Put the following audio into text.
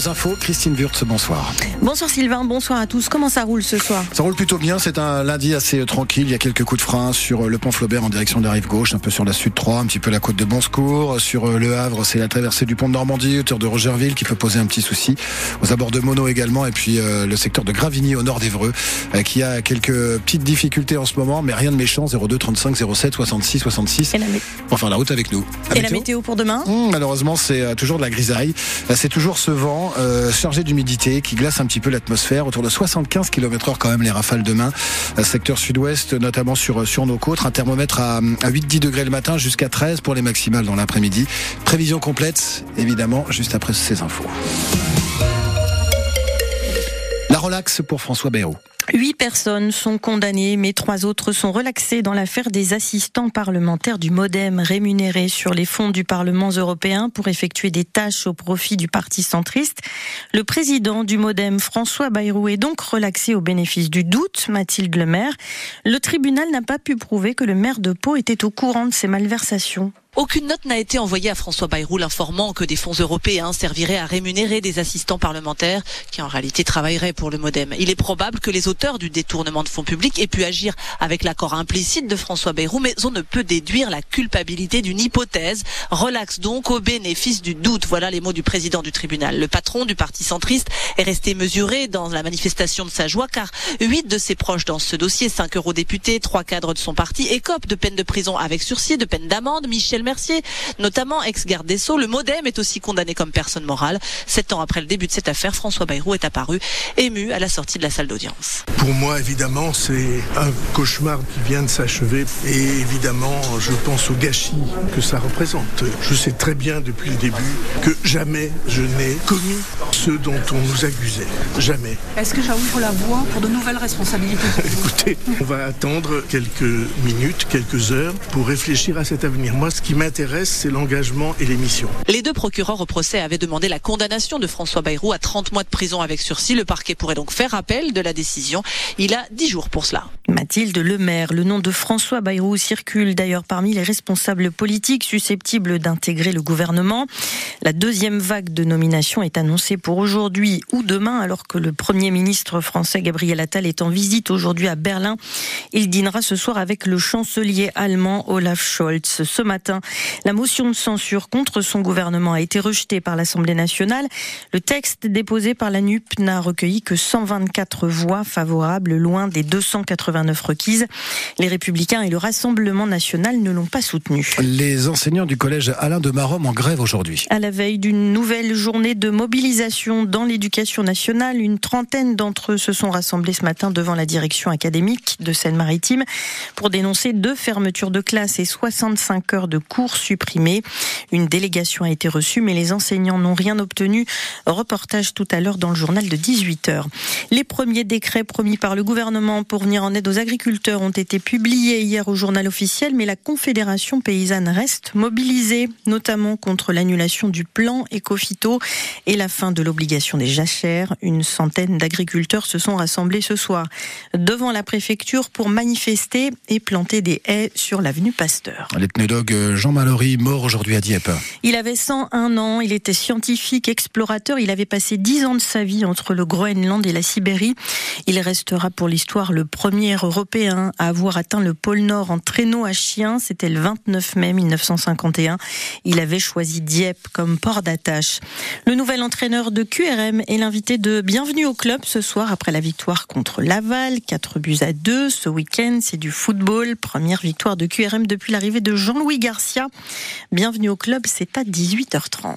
vos infos. Christine Wurtz, bonsoir. Bonsoir Sylvain, bonsoir à tous. Comment ça roule ce soir? Ça roule plutôt bien. C'est un lundi assez tranquille. Il y a quelques coups de frein sur le pont Flaubert en direction de la rive gauche, un peu sur la Sud 3, un petit peu la côte de Bonsecours. Sur le Havre, c'est la traversée du pont de Normandie, hauteur de Rogerville, qui peut poser un petit souci. Aux abords de Mono également. Et puis euh, le secteur de Gravigny au nord d'Evreux, euh, qui a quelques petites difficultés en ce moment, mais rien de méchant. 02 35 07 66 66. Enfin, la route avec nous. Et la météo pour demain? Mmh, Malheureusement, c'est euh, toujours de la grisaille. C'est toujours ce vent euh, chargé d'humidité qui glace un petit peu l'atmosphère. Autour de 75 km/h quand même les rafales demain. Secteur sud-ouest, notamment sur, sur nos côtes. Un thermomètre à, à 8-10 degrés le matin jusqu'à 13 pour les maximales dans l'après-midi. Prévision complète, évidemment, juste après ces infos. La relaxe pour François Bayrou. Huit personnes sont condamnées, mais trois autres sont relaxées dans l'affaire des assistants parlementaires du Modem rémunérés sur les fonds du Parlement européen pour effectuer des tâches au profit du parti centriste. Le président du Modem, François Bayrou, est donc relaxé au bénéfice du doute, Mathilde Lemaire. Le tribunal n'a pas pu prouver que le maire de Pau était au courant de ces malversations. Aucune note n'a été envoyée à François Bayrou l'informant que des fonds européens serviraient à rémunérer des assistants parlementaires qui en réalité travailleraient pour le Modem. Il est probable que les auteurs du détournement de fonds publics aient pu agir avec l'accord implicite de François Bayrou, mais on ne peut déduire la culpabilité d'une hypothèse. Relaxe donc au bénéfice du doute. Voilà les mots du président du tribunal. Le patron du parti centriste est resté mesuré dans la manifestation de sa joie car huit de ses proches dans ce dossier, cinq eurodéputés, trois cadres de son parti, écopent de peine de prison avec sursis, de peine d'amende. Mercier, notamment ex-garde des Sceaux. Le Modem est aussi condamné comme personne morale. Sept ans après le début de cette affaire, François Bayrou est apparu ému à la sortie de la salle d'audience. Pour moi, évidemment, c'est un cauchemar qui vient de s'achever. Et évidemment, je pense au gâchis que ça représente. Je sais très bien depuis le début que jamais je n'ai commis ce dont on nous accusait. Jamais. Est-ce que ça ouvre la voie pour de nouvelles responsabilités Écoutez, on va attendre quelques minutes, quelques heures pour réfléchir à cet avenir. Moi, ce qui m'intéresse, c'est l'engagement et les missions. Les deux procureurs au procès avaient demandé la condamnation de François Bayrou à 30 mois de prison avec sursis. Le parquet pourrait donc faire appel de la décision. Il a 10 jours pour cela. Mathilde Lemaire, le nom de François Bayrou circule d'ailleurs parmi les responsables politiques susceptibles d'intégrer le gouvernement. La deuxième vague de nomination est annoncée pour aujourd'hui ou demain, alors que le Premier ministre français Gabriel Attal est en visite aujourd'hui à Berlin. Il dînera ce soir avec le chancelier allemand Olaf Scholz. Ce matin, la motion de censure contre son gouvernement a été rejetée par l'Assemblée nationale. Le texte déposé par la NUP n'a recueilli que 124 voix favorables, loin des 289 requises. Les Républicains et le Rassemblement national ne l'ont pas soutenu. Les enseignants du collège Alain de Marom en grève aujourd'hui. À la veille d'une nouvelle journée de mobilisation dans l'éducation nationale, une trentaine d'entre eux se sont rassemblés ce matin devant la direction académique de Seine-Maritime pour dénoncer deux fermetures de classes et 65 heures de cours supprimés. Une délégation a été reçue, mais les enseignants n'ont rien obtenu. Reportage tout à l'heure dans le journal de 18h. Les premiers décrets promis par le gouvernement pour venir en aide aux agriculteurs ont été publiés hier au journal officiel, mais la Confédération paysanne reste mobilisée, notamment contre l'annulation du plan Ecofito et la fin de l'obligation des jachères. Une centaine d'agriculteurs se sont rassemblés ce soir devant la préfecture pour manifester et planter des haies sur l'avenue Pasteur. L'ethnologue Jean Mallory, mort aujourd'hui à Dieppe. Il avait 101 ans, il était scientifique, explorateur, il avait passé 10 ans de sa vie entre le Groenland et la Sibérie. Il restera pour l'histoire le européen à avoir atteint le pôle Nord en traîneau à chien. C'était le 29 mai 1951. Il avait choisi Dieppe comme port d'attache. Le nouvel entraîneur de QRM est l'invité de Bienvenue au club ce soir après la victoire contre Laval, 4 buts à 2. Ce week-end, c'est du football. Première victoire de QRM depuis l'arrivée de Jean-Louis Garcia. Bienvenue au club, c'est à 18h30.